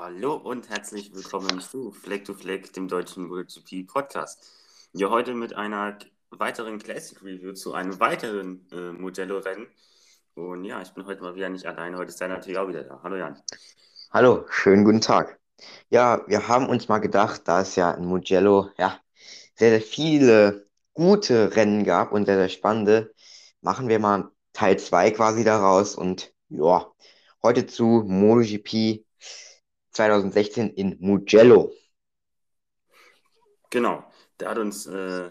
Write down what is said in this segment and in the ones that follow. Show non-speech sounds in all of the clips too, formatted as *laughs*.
Hallo und herzlich willkommen zu Fleck to Fleck, dem deutschen MotoGP Podcast. Ja, heute mit einer weiteren Classic Review zu einem weiteren äh, Mugello-Rennen. Und ja, ich bin heute mal wieder nicht alleine. Heute ist der natürlich auch wieder da. Hallo Jan. Hallo, schönen guten Tag. Ja, wir haben uns mal gedacht, da es ja in Mugello ja sehr, sehr viele gute Rennen gab und sehr, sehr spannende, machen wir mal Teil 2 quasi daraus und ja, heute zu MotoGP 2016 in Mugello. Genau, da hat uns äh,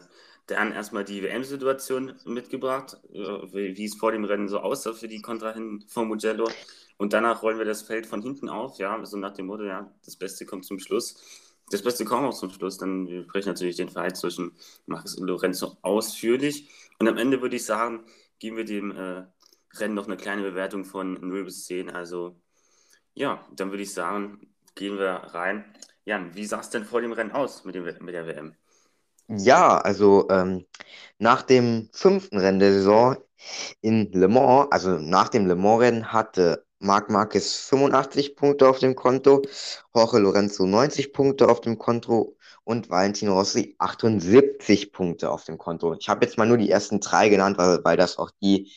Dan erstmal die WM-Situation mitgebracht, äh, wie, es vor dem Rennen so aussah für die Kontrahenten von Mugello. Und danach rollen wir das Feld von hinten auf, ja, so nach dem Motto, ja, das Beste kommt zum Schluss. Das Beste kommt auch zum Schluss, dann wir sprechen natürlich den Verhalt zwischen Marcus und Lorenzo ausführlich. Und am Ende würde ich sagen, geben wir dem äh, Rennen noch eine kleine Bewertung von 0 bis 10. Also ja, dann würde ich sagen, gehen wir rein. Jan, wie sah es denn vor dem Rennen aus mit, dem, mit der WM? Ja, also ähm, nach dem fünften Rennen der Saison in Le Mans, also nach dem Le Mans-Rennen, hatte Marc Marquez 85 Punkte auf dem Konto, Jorge Lorenzo 90 Punkte auf dem Konto und Valentino Rossi 78 Punkte auf dem Konto. Ich habe jetzt mal nur die ersten drei genannt, weil, weil das auch die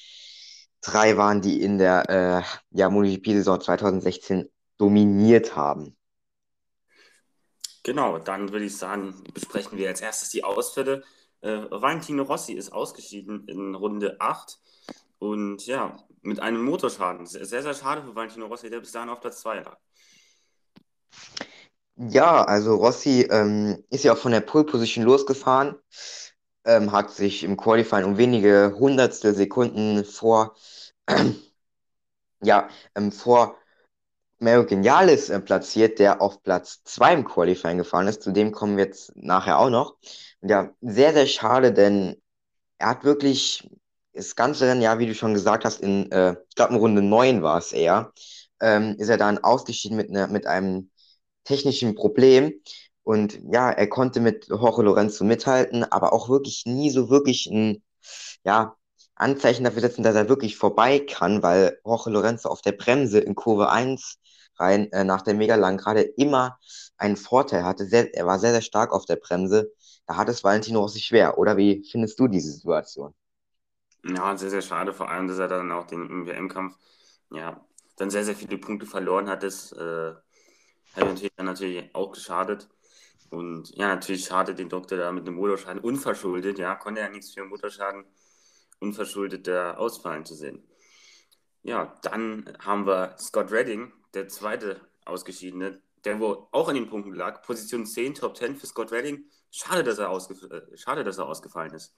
drei waren, die in der äh, ja, MotoGP-Saison 2016 dominiert haben. Genau, dann würde ich sagen, besprechen wir als erstes die Ausfälle. Äh, Valentino Rossi ist ausgeschieden in Runde 8 und ja, mit einem Motorschaden. Sehr, sehr schade für Valentino Rossi, der bis dahin auf Platz 2 lag. Ja, also Rossi ähm, ist ja auch von der Pole Position losgefahren, ähm, hat sich im Qualifying um wenige Hundertstel Sekunden vor, *clears throat* ähm, ja, vor Mario Genialis äh, platziert, der auf Platz 2 im Qualifying gefahren ist. Zu dem kommen wir jetzt nachher auch noch. Und ja, sehr, sehr schade, denn er hat wirklich das ganze Rennen, ja, wie du schon gesagt hast, in, äh, ich glaube, in Runde 9 war es eher, ähm, ist er dann ausgeschieden mit, ne, mit einem technischen Problem. Und ja, er konnte mit Jorge Lorenzo mithalten, aber auch wirklich nie so wirklich ein, ja, Anzeichen dafür setzen, dass er wirklich vorbei kann, weil Jorge Lorenzo auf der Bremse in Kurve 1 rein äh, nach der Mega gerade immer einen Vorteil hatte. Sehr, er war sehr, sehr stark auf der Bremse. Da hat es Valentino Rossi schwer. Oder wie findest du diese Situation? Ja, sehr, sehr schade, vor allem, dass er dann auch den, WM-Kampf ja, dann sehr, sehr viele Punkte verloren hat. Das äh, hat natürlich dann natürlich auch geschadet. Und ja, natürlich schade den Doktor da mit einem Motorschaden unverschuldet. Ja, konnte ja nichts für einen Motorschaden unverschuldet da ausfallen zu sehen. Ja, dann haben wir Scott Redding, der zweite Ausgeschiedene, der wo auch an den Punkten lag. Position 10, Top 10 für Scott Redding. Schade, dass er, ausgef äh, schade, dass er ausgefallen ist.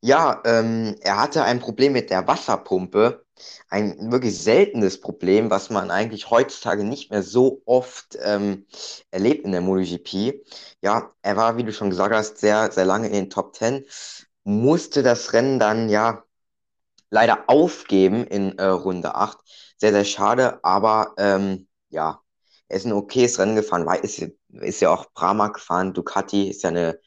Ja, ähm, er hatte ein Problem mit der Wasserpumpe. Ein wirklich seltenes Problem, was man eigentlich heutzutage nicht mehr so oft ähm, erlebt in der MotoGP. Ja, er war, wie du schon gesagt hast, sehr, sehr lange in den Top 10. Musste das Rennen dann ja leider aufgeben in äh, Runde 8. Sehr, sehr schade, aber ähm, ja, er ist ein okayes Rennen gefahren, weil ist, ist ja auch Brahma gefahren, Ducati ist ja eine,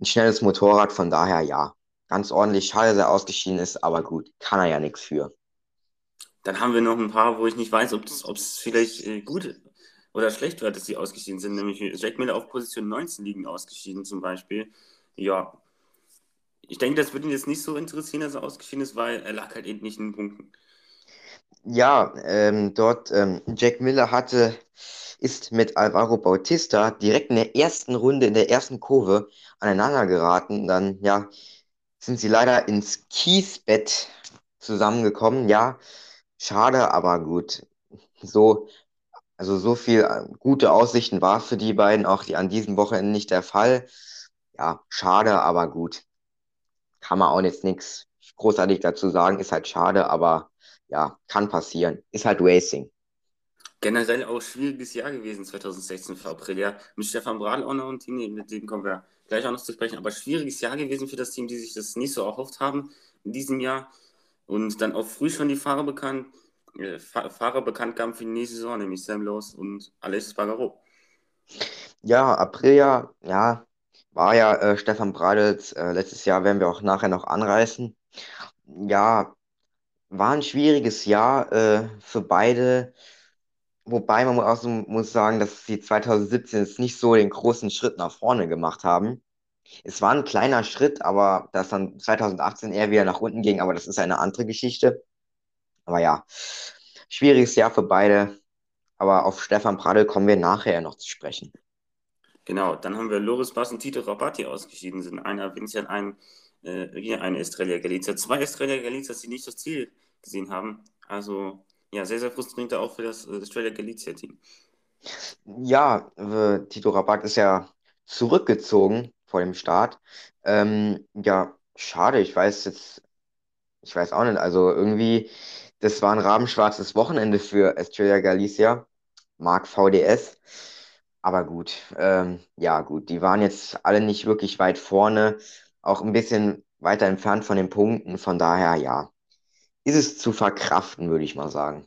ein schnelles Motorrad, von daher ja, ganz ordentlich. Schade, dass er ausgeschieden ist, aber gut, kann er ja nichts für. Dann haben wir noch ein paar, wo ich nicht weiß, ob es vielleicht äh, gut oder schlecht wird, dass die ausgeschieden sind. Nämlich Jack Miller auf Position 19 liegen ausgeschieden zum Beispiel. Ja, ich denke, das würde ihn jetzt nicht so interessieren, dass er ausgeschieden ist, weil er lag halt eben nicht in den Punkten. Ja, ähm, dort ähm, Jack Miller hatte, ist mit Alvaro Bautista direkt in der ersten Runde, in der ersten Kurve aneinander geraten. Dann, ja, sind sie leider ins Kiesbett zusammengekommen. Ja, schade, aber gut. So, also so viel äh, gute Aussichten war für die beiden auch die an diesem Wochenende nicht der Fall. Ja, schade, aber gut kann man auch jetzt nichts großartig dazu sagen. Ist halt schade, aber ja, kann passieren. Ist halt Racing. Generell auch schwieriges Jahr gewesen 2016 für Aprilia. Mit Stefan Bradl auch noch ein Team, mit dem kommen wir gleich auch noch zu sprechen. Aber schwieriges Jahr gewesen für das Team, die sich das nicht so erhofft haben in diesem Jahr. Und dann auch früh schon die Fahrer bekannt, äh, Fahrer bekannt gaben für die nächste Saison, nämlich Sam Lowe und Alexis Bagaro. Ja, Aprilia, ja, war ja äh, Stefan Bradels, äh, letztes Jahr werden wir auch nachher noch anreißen. Ja, war ein schwieriges Jahr äh, für beide. wobei man auch so muss sagen, dass sie 2017 jetzt nicht so den großen Schritt nach vorne gemacht haben. Es war ein kleiner Schritt, aber dass dann 2018 eher wieder nach unten ging, aber das ist eine andere Geschichte. Aber ja, schwieriges Jahr für beide. Aber auf Stefan Pradl kommen wir nachher noch zu sprechen. Genau, dann haben wir Loris Bass und Tito Rabati ausgeschieden, sind einer Vincent, ein, äh, hier eine Estrella Galicia, zwei Estrella Galicia, die nicht das Ziel gesehen haben. Also ja, sehr, sehr frustrierend auch für das äh, Estrella Galicia Team. Ja, äh, Tito Rabat ist ja zurückgezogen vor dem Start. Ähm, ja, schade, ich weiß jetzt, ich weiß auch nicht, also irgendwie, das war ein rabenschwarzes Wochenende für Estrella Galicia, Mark VDS. Aber gut, ähm, ja gut, die waren jetzt alle nicht wirklich weit vorne, auch ein bisschen weiter entfernt von den Punkten. Von daher, ja, ist es zu verkraften, würde ich mal sagen.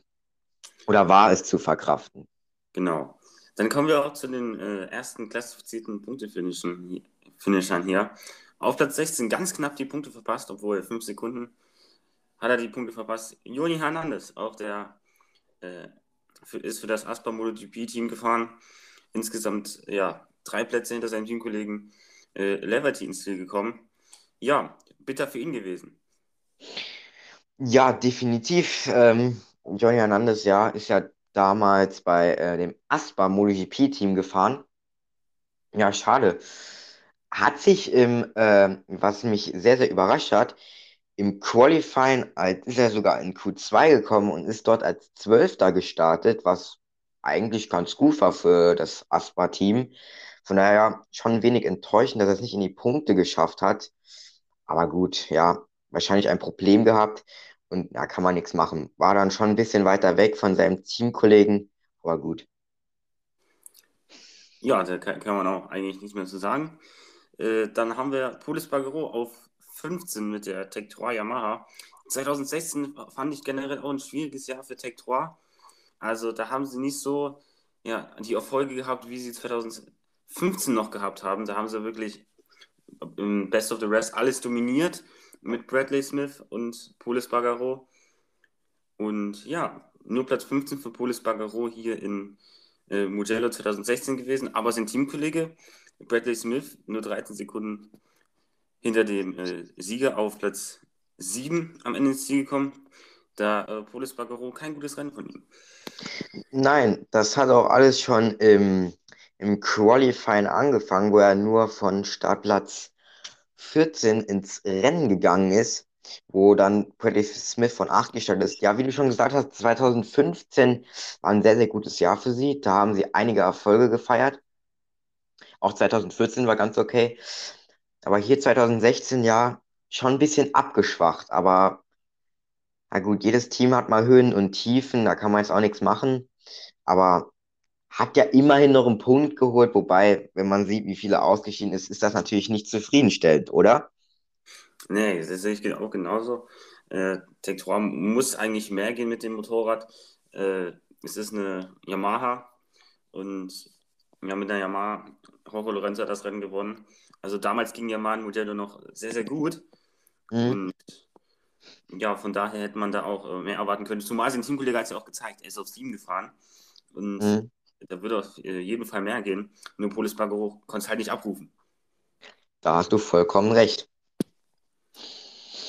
Oder war es zu verkraften? Genau. Dann kommen wir auch zu den äh, ersten klassifizierten Punktefinishern hier. Auf Platz 16 ganz knapp die Punkte verpasst, obwohl 5 Sekunden hat er die Punkte verpasst. Joni Hernandez, auch der äh, für, ist für das Asper MotoGP-Team gefahren insgesamt ja, drei Plätze hinter seinem Teamkollegen äh, Leverty ins Ziel gekommen. Ja, bitter für ihn gewesen. Ja, definitiv. Ähm, Johnny Hernandez, ja, ist ja damals bei äh, dem Aspa MotoGP-Team gefahren. Ja, schade. Hat sich im, äh, was mich sehr, sehr überrascht hat, im Qualifying als, ist er sogar in Q2 gekommen und ist dort als Zwölfter gestartet, was eigentlich ganz gut war für das Aspa-Team. Von daher schon ein wenig enttäuschend, dass er es nicht in die Punkte geschafft hat. Aber gut, ja, wahrscheinlich ein Problem gehabt und da kann man nichts machen. War dann schon ein bisschen weiter weg von seinem Teamkollegen, aber gut. Ja, da kann, man auch eigentlich nichts mehr zu sagen. Äh, dann haben wir Polis Bagero auf 15 mit der Tech 3 Yamaha. 2016 fand ich generell auch ein schwieriges Jahr für Tech 3. Also da haben sie nicht so ja, die Erfolge gehabt, wie sie 2015 noch gehabt haben. Da haben sie wirklich im Best of the Rest alles dominiert mit Bradley Smith und Polis Bagaro. Und ja, nur Platz 15 für Polis Bagaro hier in äh, Mugello 2016 gewesen, aber sein Teamkollege Bradley Smith nur 13 Sekunden hinter dem äh, Sieger auf Platz 7 am Ende ins Ziel gekommen. Da äh, Polis Bagaro kein gutes Rennen von ihm. Nein, das hat auch alles schon im, im Qualifying angefangen, wo er nur von Startplatz 14 ins Rennen gegangen ist, wo dann Bradley Smith von 8 gestartet ist. Ja, wie du schon gesagt hast, 2015 war ein sehr, sehr gutes Jahr für sie. Da haben sie einige Erfolge gefeiert. Auch 2014 war ganz okay. Aber hier 2016 ja schon ein bisschen abgeschwacht. Aber na gut, jedes Team hat mal Höhen und Tiefen, da kann man jetzt auch nichts machen. Aber hat ja immerhin noch einen Punkt geholt, wobei, wenn man sieht, wie viele ausgeschieden ist, ist das natürlich nicht zufriedenstellend, oder? Nee, das sehe ich auch genauso. Äh, Tektora muss eigentlich mehr gehen mit dem Motorrad. Äh, es ist eine Yamaha und ja, mit der Yamaha, Jorge Lorenzo hat das Rennen gewonnen. Also damals ging Yamaha ein Modell noch sehr, sehr gut. Mhm. Und ja, von daher hätte man da auch äh, mehr erwarten können. Zumal sein Teamkollege hat es ja auch gezeigt, er ist auf Steam gefahren. Und mhm. da würde auf äh, jeden Fall mehr gehen. Nur Polis Bagaro konnte es halt nicht abrufen. Da hast du vollkommen recht.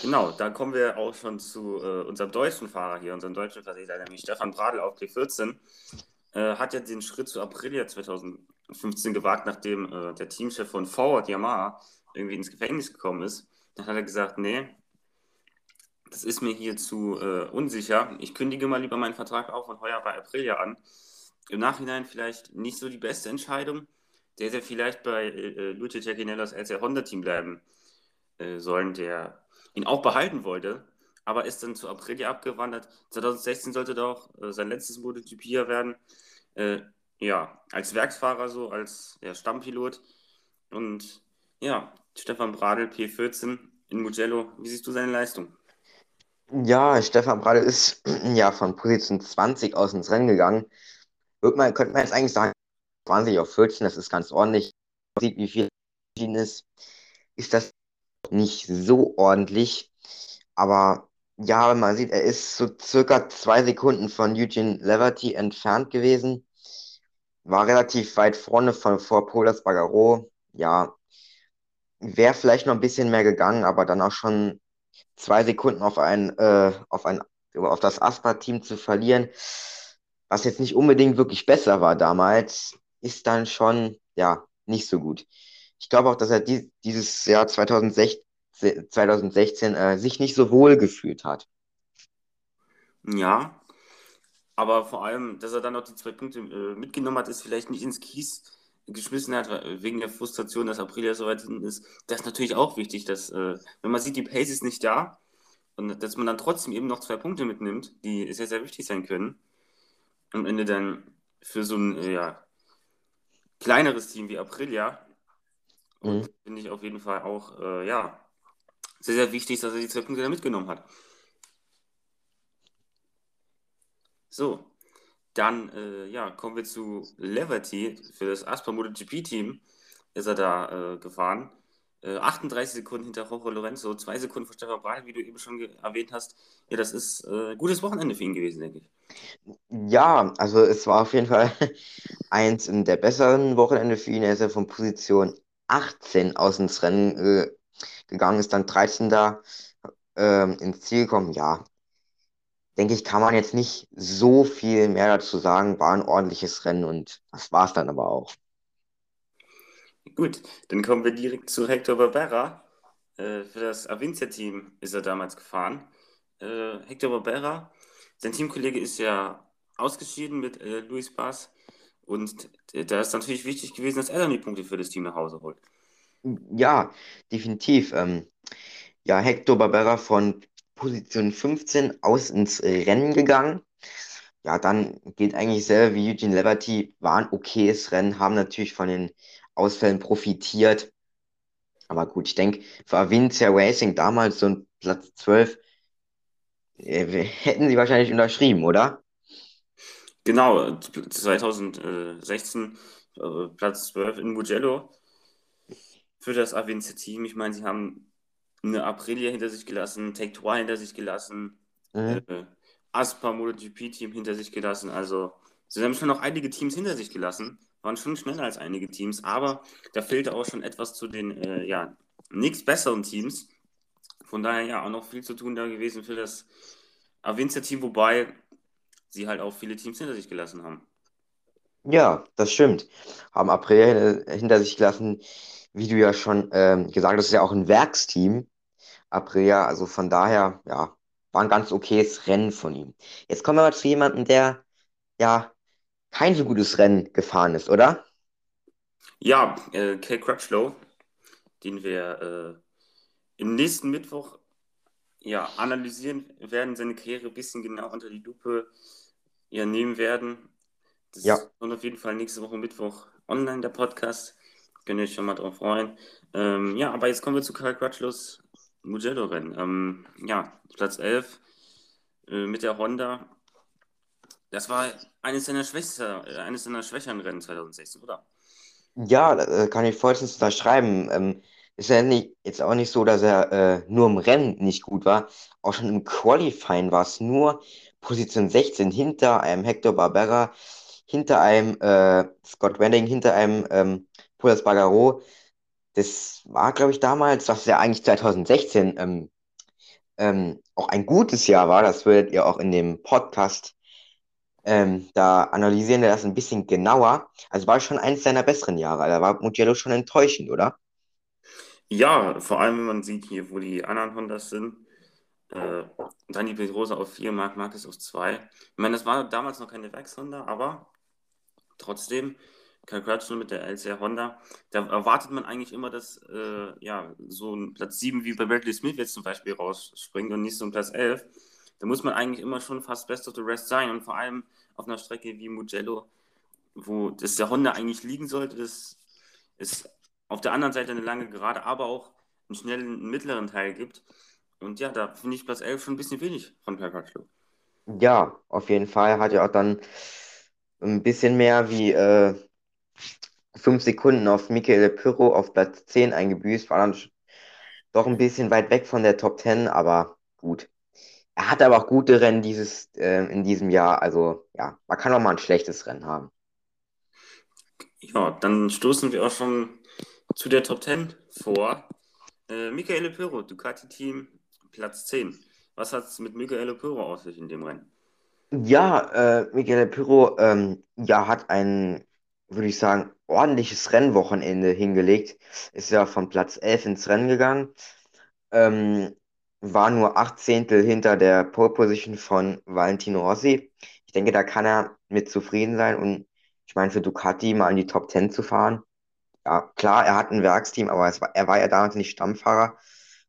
Genau, da kommen wir auch schon zu äh, unserem deutschen Fahrer hier, unserem deutschen Vertreter, nämlich Stefan Bradl auf P14. Äh, hat ja den Schritt zu Aprilia 2015 gewagt, nachdem äh, der Teamchef von Forward Yamaha irgendwie ins Gefängnis gekommen ist. Dann hat er gesagt, nee, das ist mir hier zu äh, unsicher. Ich kündige mal lieber meinen Vertrag auf und heuer bei Aprilia an. Im Nachhinein vielleicht nicht so die beste Entscheidung. Der hätte vielleicht bei äh, Lucio Giacinellos als der Honda-Team bleiben äh, sollen, der ihn auch behalten wollte, aber ist dann zu Aprilia abgewandert. 2016 sollte doch äh, sein letztes MotoGP werden. Äh, ja, als Werksfahrer so, als ja, Stammpilot. Und ja, Stefan Bradl, P14 in Mugello. Wie siehst du seine Leistung? Ja, Stefan Bradl ist *clears throat* ja von Position 20 aus ins Rennen gegangen. Man, könnte man jetzt eigentlich sagen, 20 auf 14, das ist ganz ordentlich. Man sieht, wie viel ist, ist das nicht so ordentlich. Aber Ja, man sieht, er ist so circa zwei Sekunden von Eugene Leverty entfernt gewesen. War relativ weit vorne von, vor Polas Bagaro. Ja, wäre vielleicht noch ein bisschen mehr gegangen, aber dann auch schon zwei Sekunden auf ein, äh, auf ein, auf das Aspa-Team zu verlieren, was jetzt nicht unbedingt wirklich besser war damals, ist dann schon, ja, nicht so gut. Ich glaube auch, dass er die, dieses Jahr 2016, 2016 äh, sich nicht so wohl gefühlt hat. Ja, aber vor allem, dass er dann noch die zwei Punkte äh, mitgenommen hat, ist vielleicht nicht ins Kies geschmissen hat, wegen der Frustration, dass Aprilia so weit hinten ist. Das ist natürlich auch wichtig, dass, äh, wenn man sieht, die Pace ist nicht da und dass man dann trotzdem eben noch zwei Punkte mitnimmt, die sehr, sehr wichtig sein können. Am Ende dann für so ein äh, ja, kleineres Team wie Aprilia. Und mhm. finde ich auf jeden Fall auch, äh, ja, sehr, sehr wichtig, dass er die zwei Punkte da mitgenommen hat. So, dann äh, ja, kommen wir zu Leverty. Für das Asper MotoGP-Team ist er da äh, gefahren. Äh, 38 Sekunden hinter Jorge Lorenzo, zwei Sekunden vor Stefan Bradl, wie du eben schon erwähnt hast. Ja, das ist ein äh, gutes Wochenende für ihn gewesen, denke ich. Ja, also es war auf jeden Fall *laughs* eins der besseren Wochenende für ihn. Er ist ja von Position 18 aus ins Rennen äh, gegangen, ist dann 13. da äh, ins Ziel gekommen. Ja, denke ich, kann man jetzt nicht so viel mehr dazu sagen. War ein ordentliches Rennen und das war es dann aber auch. Gut, dann kommen wir direkt zu Hector Barbera. Äh, für das Avincia-Team ist er damals gefahren. Äh, Hector Barbera, sein Teamkollege ist ja ausgeschieden mit äh, Luis Bass. Und da ist natürlich wichtig gewesen, dass er dann die Punkte für das Team nach Hause holt. Ja, definitiv. Ähm, ja, Hector Barbera von Position 15 aus ins Rennen gegangen. Ja, dann geht eigentlich selber wie Eugene Liberty, war ein okayes Rennen, haben natürlich von den Ausfällen profitiert. Aber gut, ich denke, für Avincia Racing damals so ein Platz 12 äh, hätten sie wahrscheinlich unterschrieben, oder? Genau, 2016 äh, Platz 12 in Mugello für das Avincia-Team. Ich meine, sie haben eine Aprilia hinter sich gelassen, Take Two hinter sich gelassen, mhm. äh, Aspa MotoGP-Team hinter sich gelassen. Also, sie haben schon noch einige Teams hinter sich gelassen, waren schon schneller als einige Teams, aber da fehlte auch schon etwas zu den, äh, ja, nichts besseren Teams. Von daher ja auch noch viel zu tun da gewesen für das Avinza-Team, wobei sie halt auch viele Teams hinter sich gelassen haben. Ja, das stimmt. Haben Aprilia hinter sich gelassen, wie du ja schon ähm, gesagt hast, ist ja auch ein Werksteam. Aprilia, also von daher, ja, war ein ganz okayes Rennen von ihm. Jetzt kommen wir mal zu jemandem, der ja kein so gutes Rennen gefahren ist, oder? Ja, äh, Kay Crutchlow, den wir äh, im nächsten Mittwoch ja, analysieren werden, seine Karriere ein bisschen genau unter die Lupe ja, nehmen werden. Das ja. kommt auf jeden Fall nächste Woche Mittwoch online, der Podcast. Könnt ihr euch schon mal drauf freuen. Ähm, ja, aber jetzt kommen wir zu Karl Quatschlos Mugello-Rennen. Ähm, ja, Platz 11 äh, mit der Honda. Das war eines seiner, schwächster, äh, eines seiner schwächeren Rennen 2016, oder? Ja, äh, kann ich vollstens unterschreiben. Ähm, ist ja nicht, jetzt auch nicht so, dass er äh, nur im Rennen nicht gut war. Auch schon im Qualifying war es nur Position 16 hinter einem Hector Barbera, hinter einem äh, Scott Wenning, hinter einem ähm, Pulas Bagaro. Das war, glaube ich, damals, was ja eigentlich 2016 ähm, ähm, auch ein gutes Jahr war. Das werdet ihr auch in dem Podcast ähm, da analysieren wir das ein bisschen genauer. Also war schon eines seiner besseren Jahre. Da war Mugello schon enttäuschend, oder? Ja, vor allem, wenn man sieht hier, wo die anderen Hondas sind. Äh, Dani Pedrosa auf 4, Marc Marquez auf 2. Ich meine, das war damals noch keine Werkshonda, aber trotzdem Calcratchel mit der LCR Honda, da erwartet man eigentlich immer, dass äh, ja, so ein Platz 7 wie bei Bradley Smith jetzt zum Beispiel rausspringt und nicht so ein Platz 11. Da muss man eigentlich immer schon fast Best of the Rest sein und vor allem auf einer Strecke wie Mugello, wo das der Honda eigentlich liegen sollte, das ist auf der anderen Seite eine lange Gerade, aber auch einen schnellen mittleren Teil gibt. Und ja, da finde ich Platz 11 schon ein bisschen wenig von Calcratchel. Ja, auf jeden Fall hat er auch dann ein bisschen mehr wie äh, fünf Sekunden auf Michael Pirro auf Platz 10 eingebüßt, war dann doch ein bisschen weit weg von der Top 10, aber gut. er hat aber auch gute Rennen dieses, äh, in diesem Jahr. Also ja, man kann auch mal ein schlechtes Rennen haben. Ja, dann stoßen wir auch schon zu der Top 10 vor. Äh, Michaele Pyrrho, Ducati-Team, Platz 10. Was hat es mit Michaele Pyrrho auf sich in dem Rennen? Ja, äh, Michele Pirro ähm, ja, hat ein, würde ich sagen, ordentliches Rennwochenende hingelegt. Ist ja von Platz 11 ins Rennen gegangen. Ähm, war nur acht Zehntel hinter der Pole Position von Valentino Rossi. Ich denke, da kann er mit zufrieden sein. Und ich meine, für Ducati mal in die Top 10 zu fahren. Ja, klar, er hat ein Werksteam, aber war, er war ja damals nicht Stammfahrer.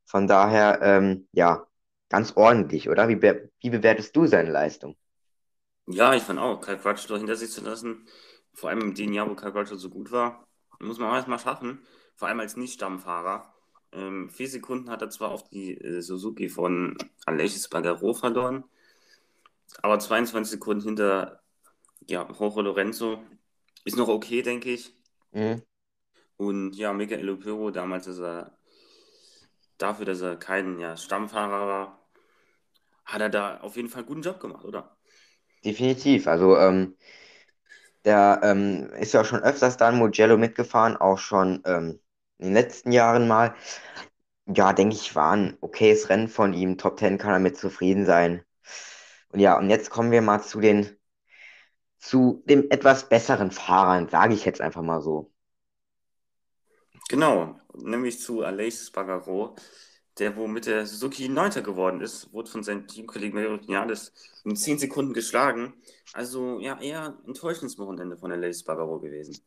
Von daher, ähm, ja, ganz ordentlich, oder? Wie, be wie bewertest du seine Leistung? Ja, ich fand auch, Kyle Crutchlow hinter sich zu lassen, vor allem dem Jahr, wo Crutchlow so gut war, muss man auch erstmal schaffen, vor allem als Nicht-Stammfahrer. Ähm, vier Sekunden hat er zwar auf die äh, Suzuki von Aleix Spargaro verloren, aber 22 Sekunden hinter ja, Jorge Lorenzo ist noch okay, denke ich. Mhm. Und ja, Michael Opero, damals ist er dafür, dass er kein ja, Stammfahrer war, hat er da auf jeden Fall einen guten Job gemacht, oder? Definitiv. Also, ähm, der ähm, ist ja schon öfters da in Mugello mitgefahren, auch schon ähm, in den letzten Jahren mal. Ja, denke ich, war ein okayes Rennen von ihm. Top 10 kann er mit zufrieden sein. Und ja, und jetzt kommen wir mal zu den, zu dem etwas besseren Fahrern, sage ich jetzt einfach mal so. Genau, nämlich zu Aleix Spargaro, der wo mit der Suzuki Neunter geworden ist, wurde von seinem Teamkollegen Mario Vinales in 10 Sekunden geschlagen. Also ja, eher enttäuschendes Wochenende von Aleix Spargaro gewesen.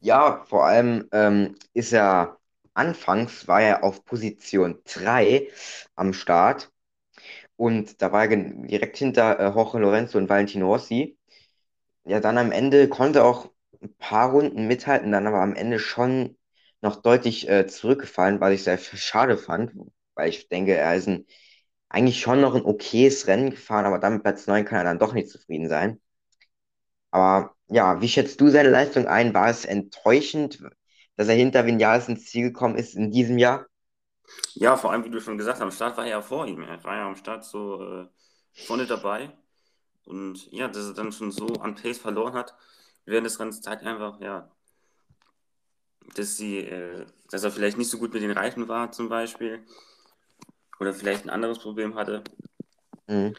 Ja, vor allem ähm, ist er anfangs war er auf Position 3 am Start und da war er direkt hinter äh, Jorge Lorenzo und Valentino Rossi. Ja, dann am Ende konnte auch ein paar Runden mithalten, dann aber am Ende schon noch deutlich äh, zurückgefallen, was ich sehr schade fand, weil ich denke, er ist ein, eigentlich schon noch ein okayes Rennen gefahren, aber dann mit Platz 9 kann er dann doch nicht zufrieden sein. Aber ja, wie schätzt du seine Leistung ein? War es enttäuschend, dass er hinter Vinales ins Ziel gekommen ist in diesem Jahr? Ja, vor allem, wie du schon gesagt hast, am Start war er ja vor ihm. Er war ja am Start so äh, vorne dabei. Und ja, dass er dann schon so an Pace verloren hat, während des Rennens zeigt einfach, ja, dass sie, äh, dass er vielleicht nicht so gut mit den Reifen war, zum Beispiel. Oder vielleicht ein anderes Problem hatte. Mhm.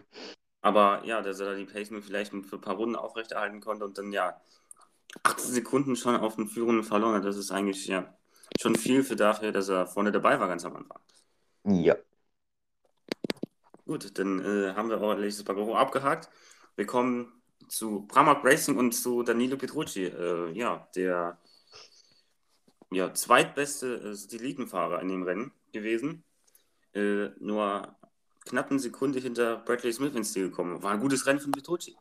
Aber ja, dass er da die Pace nur vielleicht für ein paar Runden aufrechterhalten konnte und dann ja 18 Sekunden schon auf den Führenden verloren hat, das ist eigentlich ja schon viel für dafür, dass er vorne dabei war ganz am Anfang. Ja. Gut, dann äh, haben wir auch Alexis Bagoro abgehakt. Wir kommen zu Pramac Racing und zu Danilo Petrucci. Äh, ja, der ja, zweitbeste äh, Satellitenfahrer in dem Rennen gewesen. Äh, nur knapp eine Sekunde hinter Bradley Smith ins Ziel gekommen. War ein gutes Rennen von Petrucci.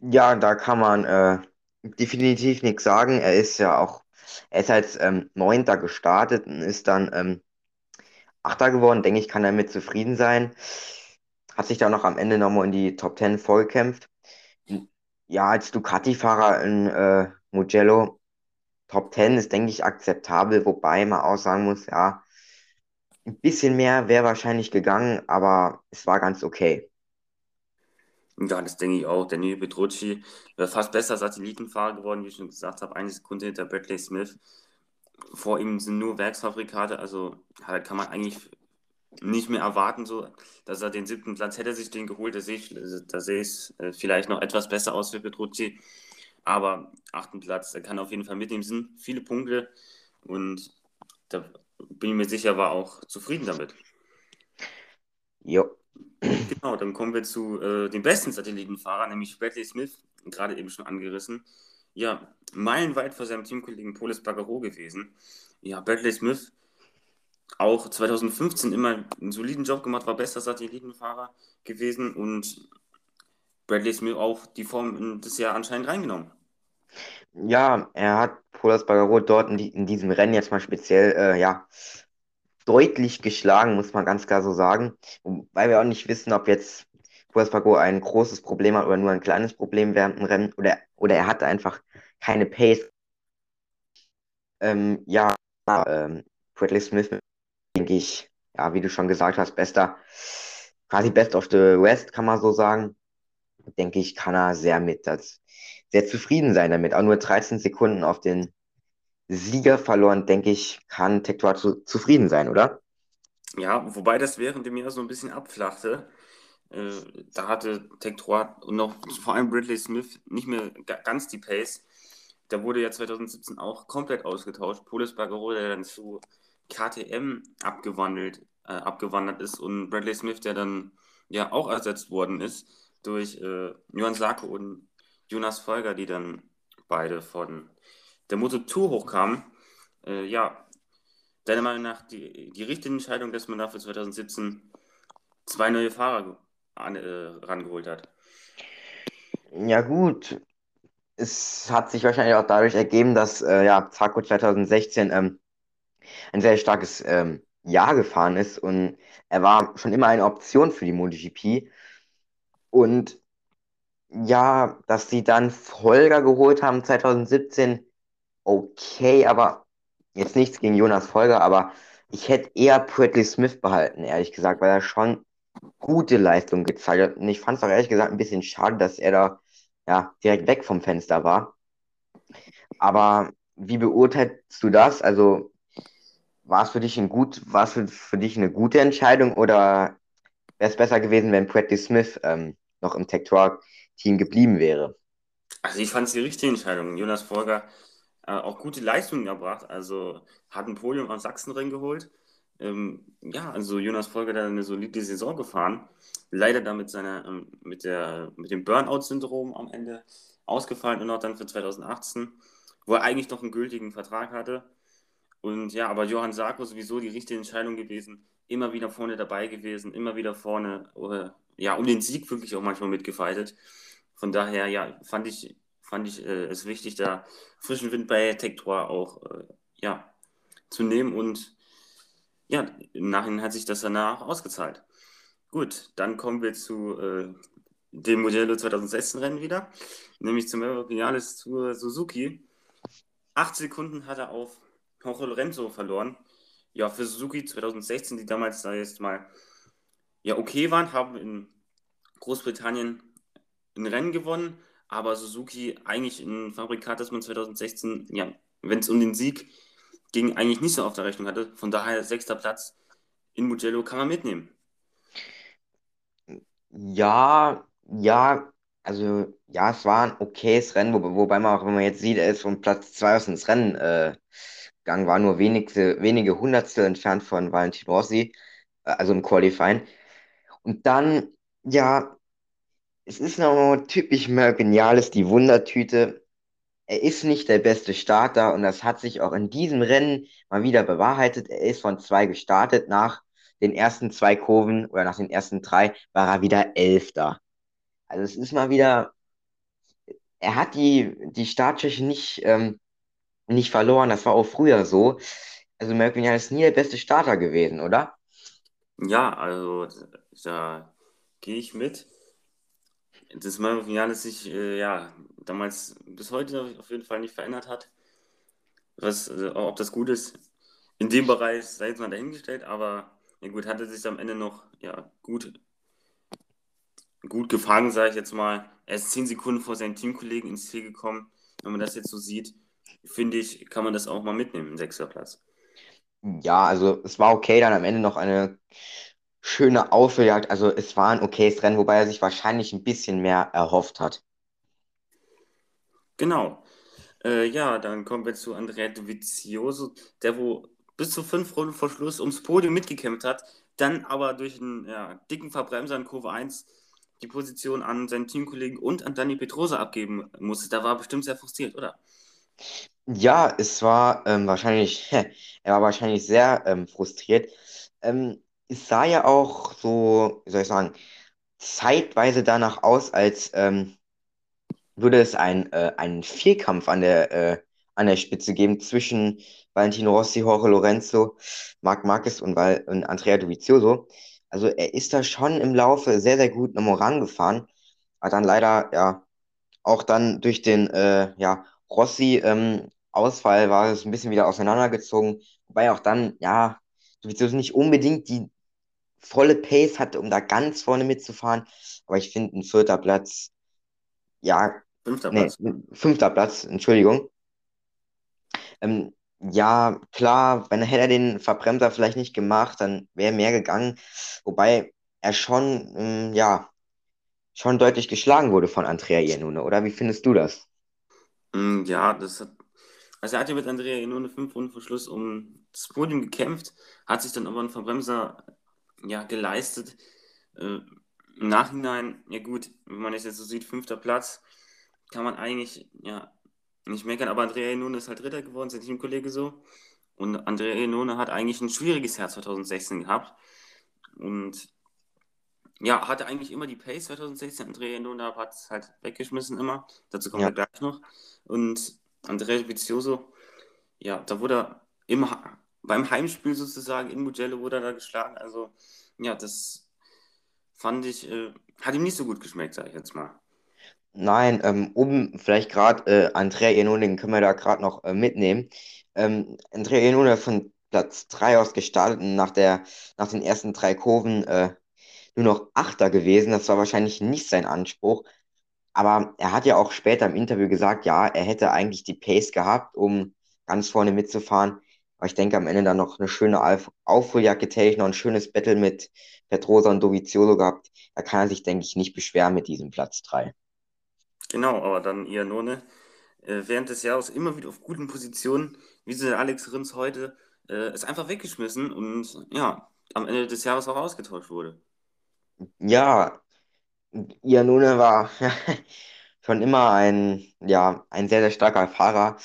Ja, da kann man äh, definitiv nichts sagen. Er ist ja auch, er ist als ähm, Neunter gestartet und ist dann ähm, Achter geworden. Denke ich, kann er mit zufrieden sein. Hat sich da noch am Ende nochmal in die Top 10 vorgekämpft. Ja, als Ducati-Fahrer in äh, Mugello Top 10 ist, denke ich, akzeptabel, wobei man auch sagen muss, ja, ein bisschen mehr wäre wahrscheinlich gegangen, aber es war ganz okay. Ja, das denke ich auch. Danilo Petrucci wäre fast besser Satellitenfahrer geworden, wie ich schon gesagt habe. Eine Sekunde hinter Bradley Smith. Vor ihm sind nur Werksfabrikate, also da kann man eigentlich nicht mehr erwarten, so, dass er den siebten Platz hätte sich den geholt. Da sehe ich, da sehe äh, vielleicht noch etwas besser aus für Petrucci. Aber achten Platz, er kann auf jeden Fall mitnehmen. Es sind viele Punkte und da bin ich mir sicher, war auch zufrieden damit. Jo. Genau, dann kommen wir zu äh, dem besten Satellitenfahrer, nämlich Bradley Smith, gerade eben schon angerissen. Ja, meilenweit vor seinem Teamkollegen Polis Bagaro gewesen. Ja, Bradley Smith auch 2015 immer einen soliden Job gemacht, war bester Satellitenfahrer gewesen und Bradley Smith auch die Form das Jahr anscheinend reingenommen. Ja, er hat Polas dort in, die, in diesem Rennen jetzt mal speziell, äh, ja, deutlich geschlagen, muss man ganz klar so sagen. Weil wir auch nicht wissen, ob jetzt Polas ein großes Problem hat oder nur ein kleines Problem während dem Rennen oder, oder er hat einfach keine Pace. Ähm, ja, ähm, Bradley Smith, denke ich, ja, wie du schon gesagt hast, bester quasi Best of the West, kann man so sagen, denke ich, kann er sehr mit das, sehr zufrieden sein damit. Auch nur 13 Sekunden auf den Sieger verloren, denke ich, kann Tektor zu, zufrieden sein, oder? Ja, wobei das während dem Jahr so ein bisschen abflachte. Äh, da hatte 3 und noch vor allem Bradley Smith nicht mehr ganz die Pace. Da wurde ja 2017 auch komplett ausgetauscht. Polis Bagaro, der dann zu KTM abgewandelt, äh, abgewandert ist und Bradley Smith, der dann ja auch ersetzt worden ist durch äh, Johann Sarko und Jonas Folger, die dann beide von der Moto 2 hochkamen. Äh, ja, deiner Meinung nach die, die richtige Entscheidung, dass man dafür 2017 zwei neue Fahrer an, äh, rangeholt hat? Ja, gut. Es hat sich wahrscheinlich auch dadurch ergeben, dass äh, ja, Zarko 2016 ähm, ein sehr starkes ähm, Jahr gefahren ist und er war schon immer eine Option für die MotoGP. Und ja, dass sie dann Folger geholt haben 2017, okay, aber jetzt nichts gegen Jonas Folger, aber ich hätte eher Bradley Smith behalten, ehrlich gesagt, weil er schon gute Leistung gezeigt hat. Und ich fand es auch ehrlich gesagt ein bisschen schade, dass er da ja, direkt weg vom Fenster war. Aber wie beurteilst du das? Also war es für dich ein gut, war es für, für dich eine gute Entscheidung oder wäre es besser gewesen, wenn Bradley Smith ähm, noch im Tech-Team geblieben wäre? Also ich fand es die richtige Entscheidung. Jonas Folger äh, auch gute Leistungen erbracht. Also hat ein Podium aus Sachsenring geholt. Ähm, ja, also Jonas Folger hat eine solide Saison gefahren. Leider dann mit, ähm, mit, der, mit dem Burnout-Syndrom am Ende ausgefallen und auch dann für 2018, wo er eigentlich noch einen gültigen Vertrag hatte. Und ja, aber Johann Sarko sowieso die richtige Entscheidung gewesen. Immer wieder vorne dabei gewesen, immer wieder vorne, oder, ja, um den Sieg wirklich auch manchmal mitgefeitet. Von daher, ja, fand ich, fand ich äh, es wichtig, da frischen Wind bei Tektor auch äh, ja, zu nehmen und ja, im Nachhinein hat sich das danach ausgezahlt. Gut, dann kommen wir zu äh, dem Modello 2016 Rennen wieder, nämlich zum Maverick Vinales zur Suzuki. Acht Sekunden hat er auf Jorge Lorenzo verloren. Ja, für Suzuki 2016, die damals da jetzt mal ja okay waren, haben in Großbritannien ein Rennen gewonnen, aber Suzuki eigentlich ein Fabrikat, das man 2016, ja, wenn es um den Sieg ging, eigentlich nicht so auf der Rechnung hatte. Von daher sechster Platz in Mugello kann man mitnehmen. Ja, ja, also ja, es war ein okayes Rennen, wo, wobei man auch, wenn man jetzt sieht, er ist von Platz 2 aus ins Rennen äh, gegangen, war nur wenige, wenige Hundertstel entfernt von Valentin Rossi, äh, also im Qualifying. Und dann, ja, es ist noch typisch Mergeniales, die Wundertüte. Er ist nicht der beste Starter und das hat sich auch in diesem Rennen mal wieder bewahrheitet. Er ist von zwei gestartet. Nach den ersten zwei Kurven oder nach den ersten drei war er wieder Elfter. Also es ist mal wieder, er hat die, die Startschwäche nicht, ähm, nicht verloren. Das war auch früher so. Also Mergenial ist nie der beste Starter gewesen, oder? Ja, also da gehe ich mit das Mariano sich äh, ja damals bis heute auf jeden Fall nicht verändert hat. Was, äh, ob das gut ist, in dem Bereich sei jetzt mal dahingestellt, aber ja gut, hat er sich am Ende noch ja, gut, gut gefangen, sage ich jetzt mal. Er ist zehn Sekunden vor seinen Teamkollegen ins Ziel gekommen. Wenn man das jetzt so sieht, finde ich, kann man das auch mal mitnehmen, im sechster Platz. Ja, also es war okay, dann am Ende noch eine schöne Aufholjagd. Also es war ein okayes Rennen, wobei er sich wahrscheinlich ein bisschen mehr erhofft hat. Genau. Äh, ja, dann kommen wir zu Andrea Dovizioso, der wo bis zu fünf Runden vor Schluss ums Podium mitgekämpft hat, dann aber durch einen ja, dicken Verbremser in Kurve 1 die Position an seinen Teamkollegen und an Dani Petrosa abgeben musste. Da war er bestimmt sehr frustriert, oder? Ja, es war ähm, wahrscheinlich, *laughs* er war wahrscheinlich sehr ähm, frustriert. Ähm, es sah ja auch so, wie soll ich sagen, zeitweise danach aus, als ähm, würde es ein, äh, einen Vierkampf an der, äh, an der Spitze geben zwischen Valentino Rossi, Jorge Lorenzo, Marc Marquez und, Val und Andrea Dovizioso. Also er ist da schon im Laufe sehr, sehr gut nochmal rangefahren, hat dann leider, ja, auch dann durch den, äh, ja, Rossi, ähm, war es ein bisschen wieder auseinandergezogen, wobei auch dann, ja, Dovizioso nicht unbedingt die volle Pace hatte, um da ganz vorne mitzufahren. Aber ich finde, ein vierter Platz, ja, Fünfter nee, Platz. fünfter Platz, Entschuldigung. Ähm, ja, klar, wenn hätte er den Verbremser vielleicht nicht gemacht, dann wäre mehr gegangen. Wobei er schon, ähm, ja, schon deutlich geschlagen wurde von Andrea Iannone, oder? Wie findest du das? Mm, Ja, das hat. Also er hat ja mit Andrea eine fünf Runden vor Schluss um das Podium gekämpft, hat sich dann aber einen Verbremser ja, geleistet. Äh, Im Nachhinein, ja gut, wenn man das jetzt so sieht, fünfter Platz, kann man eigentlich ja nicht meckern, aber Andrea Iannone ist halt Dritter geworden, sein Teamkollege so. Und Andrea Iannone hat eigentlich ein schwieriges Jahr 2016 gehabt. Und ja, hatte eigentlich immer die Pace 2016. Andrea Iannone hat es halt weggeschmissen immer. Dazu kommen Ja. wir gleich noch. Und Andrea Vizioso, ja, da wurde er im, Ha- beim Heimspiel sozusagen in Mugello wurde er da geschlagen. Also ja, das fand ich, äh, hat ihm nicht so gut geschmeckt, sage ich jetzt mal. Nein, ähm, um vielleicht gerade äh, Andrea Iannone, den können wir da gerade noch äh, mitnehmen. Ähm, Andrea Iannone von Platz 3 aus gestartet und nach der, nach den ersten drei Kurven äh, nur noch Achter gewesen. Das war wahrscheinlich nicht sein Anspruch. Aber er hat ja auch später im Interview gesagt, ja, er hätte eigentlich die Pace gehabt, um ganz vorne mitzufahren. Aber ich denke, am Ende dann noch eine schöne Auf Aufholjagd getätigt, noch ein schönes Battle mit Pedrosa und Dovizioso gehabt. Da kann er sich, denke ich, nicht beschweren mit diesem Platz 3. Genau, aber dann Iannone äh, während des Jahres immer wieder auf guten Positionen, wie so der Alex Rins heute, äh, ist einfach weggeschmissen und ja, am Ende des Jahres auch ausgetauscht wurde. Ja, Iannone war *laughs* schon immer ein, ja, ein sehr, sehr starker Fahrer.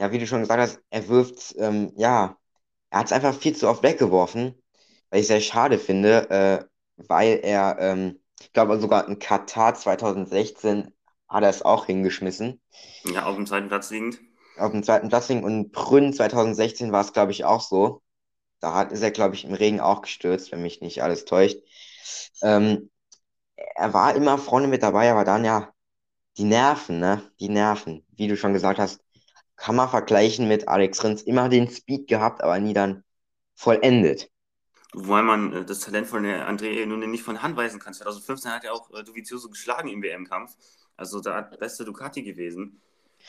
Ja, wie du schon gesagt hast, er wirft, ähm, ja, er hat es einfach viel zu oft weggeworfen, weil ich sehr schade finde, äh, weil er, ähm, ich glaube sogar in Katar 2016 hat er es auch hingeschmissen, Ja, auf dem zweiten Platz liegend. auf dem zweiten Platz liegen. Und Brünn 2016 war es, glaube ich, auch so. Da hat, ist er, glaube ich, im Regen auch gestürzt, wenn mich nicht alles täuscht. Ähm, er war immer vorne mit dabei, aber dann ja, die Nerven, ne? Die Nerven. Wie du schon gesagt hast, kann man vergleichen mit Alex Rins. Immer den Speed gehabt, aber nie dann vollendet. Wobei man äh, das Talent von der Andrea nun nicht von Hand weisen kann. 2015 hat er auch äh, Dovizioso geschlagen im WM-Kampf. Also da hat beste Ducati gewesen.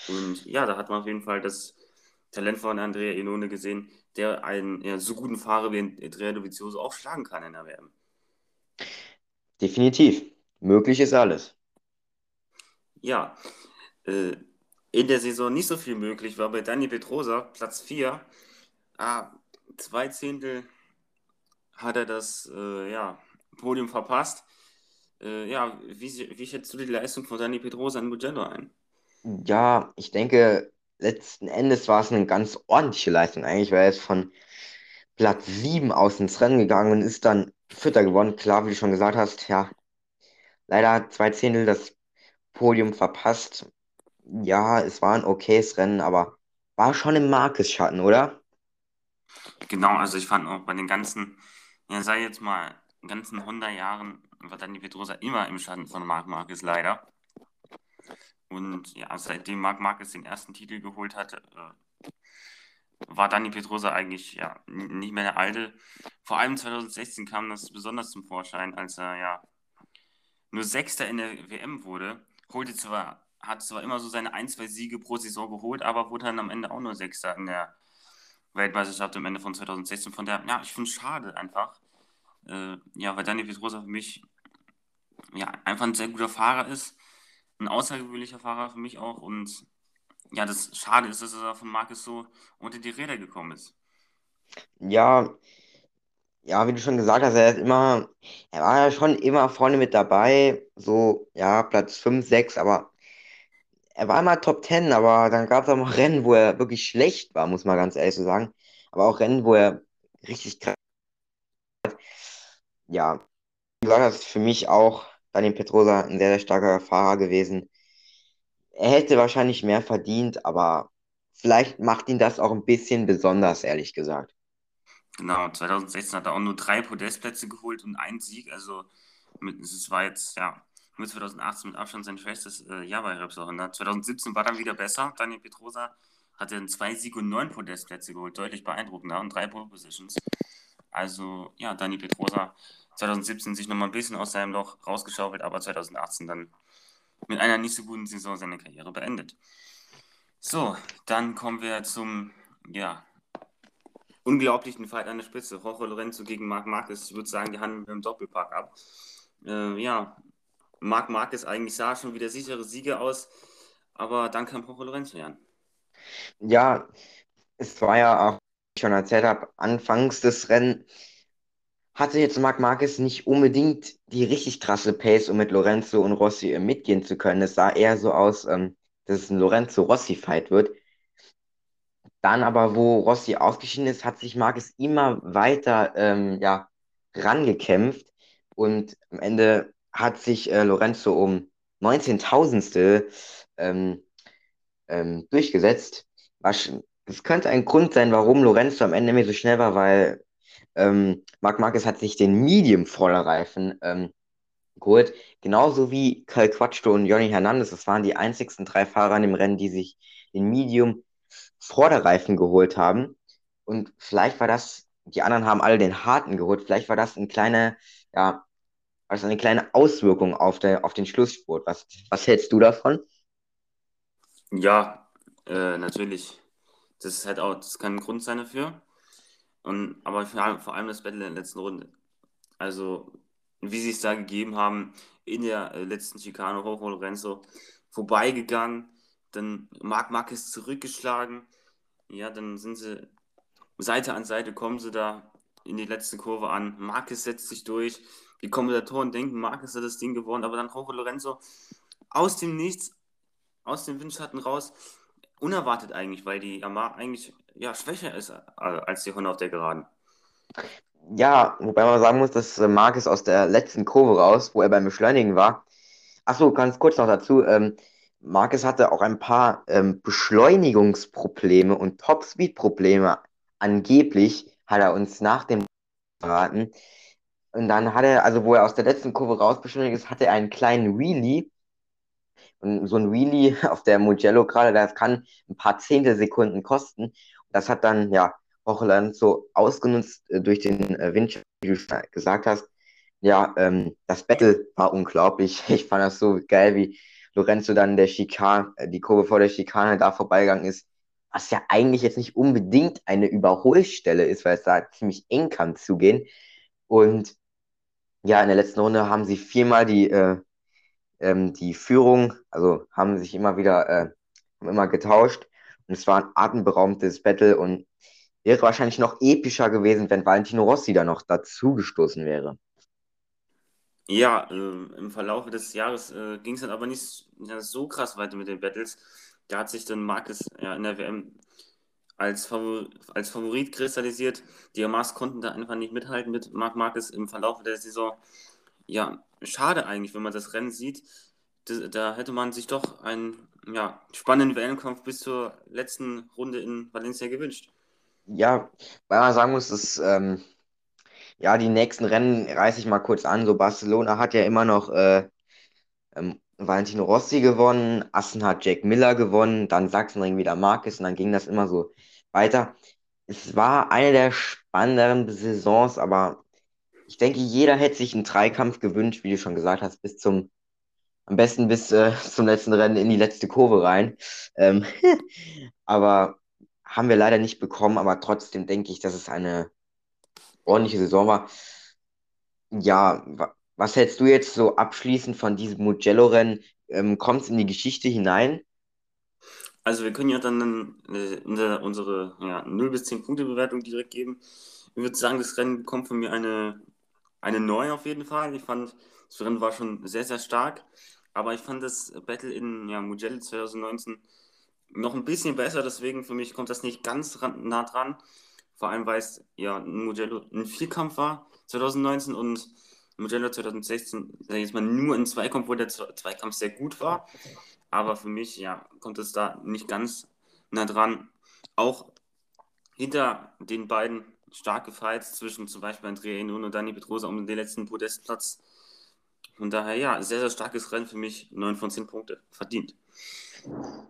Und ja, da hat man auf jeden Fall das Talent von Andrea Iannone gesehen, der einen ja, so guten Fahrer wie Andrea Dovizioso auch schlagen kann in der WM. Definitiv. Möglich ist alles. Ja, äh, in der Saison nicht so viel möglich war bei Dani Pedrosa, Platz 4. Ah, zwei Zehntel hat er das äh, ja, Podium verpasst. Äh, ja, wie, wie schätzt du die Leistung von Dani Pedrosa in Mugello ein? Ja, ich denke, letzten Endes war es eine ganz ordentliche Leistung eigentlich, weil er ist von Platz 7 aus ins Rennen gegangen und ist dann Vierter geworden. Klar, wie du schon gesagt hast, ja, leider zwei Zehntel das Podium verpasst. Ja, es war ein okayes Rennen, aber war schon im Markesschatten, oder? Genau, also ich fand auch bei den ganzen, ja, sei jetzt mal, ganzen 100 Jahren war Dani Pedrosa immer im Schatten von Marc Marquez leider. Und ja, seitdem Marc Marquez den ersten Titel geholt hat, äh, war Dani Pedrosa eigentlich ja nicht mehr der Alte. Vor allem 2016 kam das besonders zum Vorschein, als er ja nur Sechster in der WM wurde, holte zwar, hat zwar immer so seine ein, zwei Siege pro Saison geholt, aber wurde dann am Ende auch nur Sechster in der Weltmeisterschaft am Ende von 2016. Von der, ja, ich finde es schade einfach. Äh, ja, weil Dani Pedrosa für mich ja einfach ein sehr guter Fahrer ist, ein außergewöhnlicher Fahrer für mich auch und ja, das Schade ist, dass er von Marcus so unter die Räder gekommen ist. Ja, ja, wie du schon gesagt hast, er ist immer, er war ja schon immer vorne mit dabei, so, ja, Platz 5, 6, aber er war immer Top 10, aber dann gab es auch mal Rennen, wo er wirklich schlecht war, muss man ganz ehrlich so sagen. Aber auch Rennen, wo er richtig krass, ja, wie gesagt, das ist für mich auch Daniel Pedrosa ein sehr, sehr starker Fahrer gewesen. Er hätte wahrscheinlich mehr verdient, aber vielleicht macht ihn das auch ein bisschen besonders, ehrlich gesagt. Genau, 2016 hat er auch nur drei Podestplätze geholt und einen Sieg. Also es war jetzt ja mit 2018 mit Abstand sein schwächstes äh, Jahr bei Repsol 100. 2017 war dann wieder besser. Daniel Petrosa hatte zwei Siege und neun Podestplätze geholt, deutlich beeindruckender und drei Pole Positions. Also ja, Dani Petrosa 2017 sich nochmal ein bisschen aus seinem Loch rausgeschaufelt, aber 2018 dann mit einer nicht so guten Saison seine Karriere beendet. So, dann kommen wir zum ja, unglaublichen Fight an der Spitze. Jorge Lorenzo gegen Marc Marquez. Ich würde sagen, die handeln wir im Doppelpack ab. Äh, ja, Marc Marquez eigentlich sah schon wieder sichere Siege aus, aber dann kam Jorge Lorenzo an. Ja, es war ja auch, schon erzählt habe, anfangs des Rennen hatte jetzt Marc Marquez nicht unbedingt die richtig krasse Pace, um mit Lorenzo und Rossi mitgehen zu können. Es sah eher so aus, ähm, dass es ein Lorenzo-Rossi-Fight wird. Dann aber, wo Rossi ausgeschieden ist, hat sich Marquez immer weiter ähm, ja, rangekämpft und am Ende hat sich äh, Lorenzo um 19.000 ähm, ähm, durchgesetzt. Es könnte ein Grund sein, warum Lorenzo am Ende mir so schnell war, weil ähm, Marc Marquez hat sich den Medium-Vorderreifen ähm, geholt, genauso wie Cal Quatschto und Johnny Hernandez. Das waren die einzigsten drei Fahrer im Rennen, die sich den Medium-Vorderreifen geholt haben. Und vielleicht war das, die anderen haben alle den harten geholt, vielleicht war das ein kleiner, ja, also eine kleine Auswirkung auf, der, auf den Schlussspurt. Was, was hältst du davon? Ja, äh, natürlich. Das ist halt auch, das kann ein Grund sein dafür. Und, aber vor allem, das Battle in der letzten Runde. Also, wie sie es da gegeben haben, in der äh, letzten Chicane, Hoch Lorenzo vorbeigegangen, dann Marc Marquez zurückgeschlagen. Ja, dann sind sie Seite an Seite, kommen sie da in die letzte Kurve an. Marquez setzt sich durch. Die Kommentatoren denken, Marquez hat das Ding gewonnen, aber dann Jorge Lorenzo aus dem Nichts, aus dem Windschatten raus, unerwartet eigentlich, weil die Yamaha eigentlich ja, schwächer ist äh, als die Honda auf der Geraden. Ja, wobei man sagen muss, dass äh, Marquez aus der letzten Kurve raus, wo er beim Beschleunigen war. Achso, ganz kurz noch dazu. Ähm, Marquez hatte auch ein paar ähm, Beschleunigungsprobleme und Top-Speed-Probleme. Angeblich hat er uns nach dem verraten. Und dann hat er, also wo er aus der letzten Kurve raus beschleunigt ist, hatte er einen kleinen Wheelie und so ein Wheelie *laughs* auf der Mugello gerade, das kann ein paar Zehntelsekunden kosten. Das hat dann, ja, Hochland so ausgenutzt äh, durch den äh, Wind, wie du gesagt hast. Ja, ähm, das Battle war unglaublich. *laughs* Ich fand das so geil, wie Lorenzo dann der Schikane, äh, die Kurve vor der Schikane da vorbeigegangen ist. Was ja eigentlich jetzt nicht unbedingt eine Überholstelle ist, weil es da ziemlich eng kann zugehen. Und ja, in der letzten Runde haben sie viermal die äh, ähm, die Führung, also haben sich immer wieder, äh, haben immer getauscht. Und es war ein atemberaubtes Battle und wäre wahrscheinlich noch epischer gewesen, wenn Valentino Rossi da noch dazugestoßen wäre. Ja, äh, im Verlauf des Jahres äh, ging es dann aber nicht ja, so krass weiter mit den Battles. Da hat sich dann Marquez ja, in der WM als, Favor als Favorit kristallisiert. Die Hamas konnten da einfach nicht mithalten mit Marc Marquez im Verlauf der Saison. Ja, schade eigentlich, wenn man das Rennen sieht. Da, da hätte man sich doch einen ja, spannenden WM-Kampf bis zur letzten Runde in Valencia gewünscht. Ja, weil man sagen muss, dass ähm, ja, die nächsten Rennen reiße ich mal kurz an. So, Barcelona hat ja immer noch äh, ähm, Valentino Rossi gewonnen, Assen hat Jack Miller gewonnen, dann Sachsenring wieder Marquez und dann ging das immer so weiter. Es war eine der spannenderen Saisons, aber ich denke, jeder hätte sich einen Dreikampf gewünscht, wie du schon gesagt hast, bis zum, am besten bis äh, zum letzten Rennen in die letzte Kurve rein. Ähm, *laughs* aber haben wir leider nicht bekommen, aber trotzdem denke ich, dass es eine ordentliche Saison war. Ja, was hältst du jetzt so abschließend von diesem Mugello-Rennen? Ähm, Kommt es in die Geschichte hinein? Also wir können ja dann der, unsere ja, 0 bis 10 Punkte Bewertung direkt geben. Ich würde sagen, das Rennen bekommt von mir eine eine neue auf jeden Fall. Ich fand, das Rennen war schon sehr, sehr stark. Aber ich fand das Battle in ja, Mugello 2019 noch ein bisschen besser. Deswegen für mich kommt das nicht ganz nah dran. Vor allem, weil es ja Mugello ein Vierkampf war 2019 und Mugello 2016, sag ich jetzt mal, nur ein Zweikampf, wo der Zweikampf sehr gut war. Aber für mich, ja, kommt es da nicht ganz nah dran. Auch hinter den beiden starke Fights zwischen zum Beispiel Andrea Inun und Dani Petrosa um den letzten Podestplatz. Von daher, ja, sehr, sehr starkes Rennen für mich. 9 von 10 Punkte. Verdient.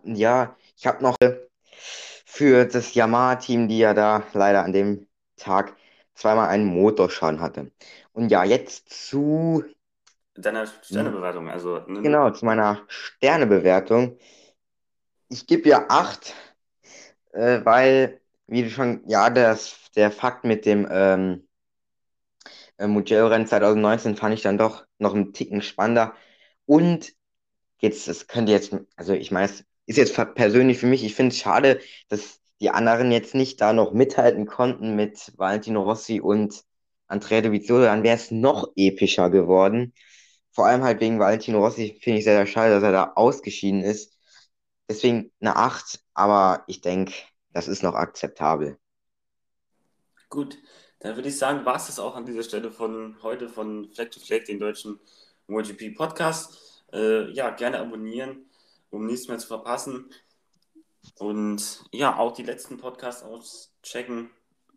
Ja, ich habe noch für das Yamaha-Team, die ja da leider an dem Tag zweimal einen Motorschaden hatte. Und ja, jetzt zu, Deiner Sternebewertung, also ne, genau, zu meiner Sternebewertung. Ich gebe ihr acht, äh, weil, wie du schon, ja, das, der Fakt mit dem ähm, äh, Mugello-Rennen 2019 fand ich dann doch noch einen Ticken spannender. Und jetzt, das könnte jetzt, also ich meine, es ist jetzt persönlich für mich, ich finde es schade, dass die anderen jetzt nicht da noch mithalten konnten mit Valentino Rossi und Andrea Dovizioso, dann wäre es noch epischer geworden. Vor allem halt wegen Valentino Rossi finde ich sehr, sehr schade, dass er da ausgeschieden ist. Deswegen eine 8, aber ich denke, das ist noch akzeptabel. Gut, dann würde ich sagen, war es das auch an dieser Stelle von heute von Flag to Flag, den deutschen MotoGP Podcast. Äh, ja, gerne abonnieren, um nichts mehr zu verpassen. Und ja, auch die letzten Podcasts auschecken.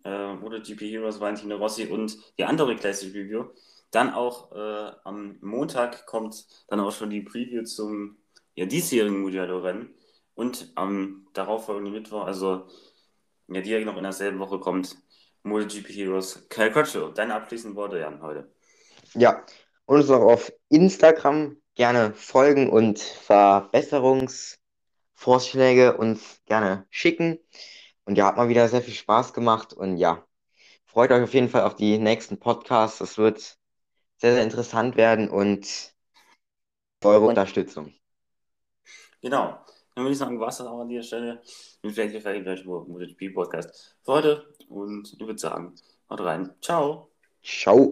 Äh, MotoGP Heroes, Valentino Rossi und die andere Classic Review. Dann auch äh, am Montag kommt dann auch schon die Preview zum ja, diesjährigen Mugello-Rennen. Und am darauffolgenden Mittwoch, also ja, direkt noch in derselben Woche kommt MotoGP Heroes Kyle Crutchlow. Deine abschließenden Worte, Jan, heute. Ja, und uns auch auf Instagram gerne folgen und Verbesserungsvorschläge uns gerne schicken. Und ja, hat mal wieder sehr viel Spaß gemacht und ja, freut euch auf jeden Fall auf die nächsten Podcasts. Das wird sehr, sehr interessant werden und eure Unterstützung. Genau. Dann würde ich sagen, war es das auch an dieser Stelle mit MotoGP Podcast für heute. Und ich würde sagen, haut rein. Ciao. Ciao.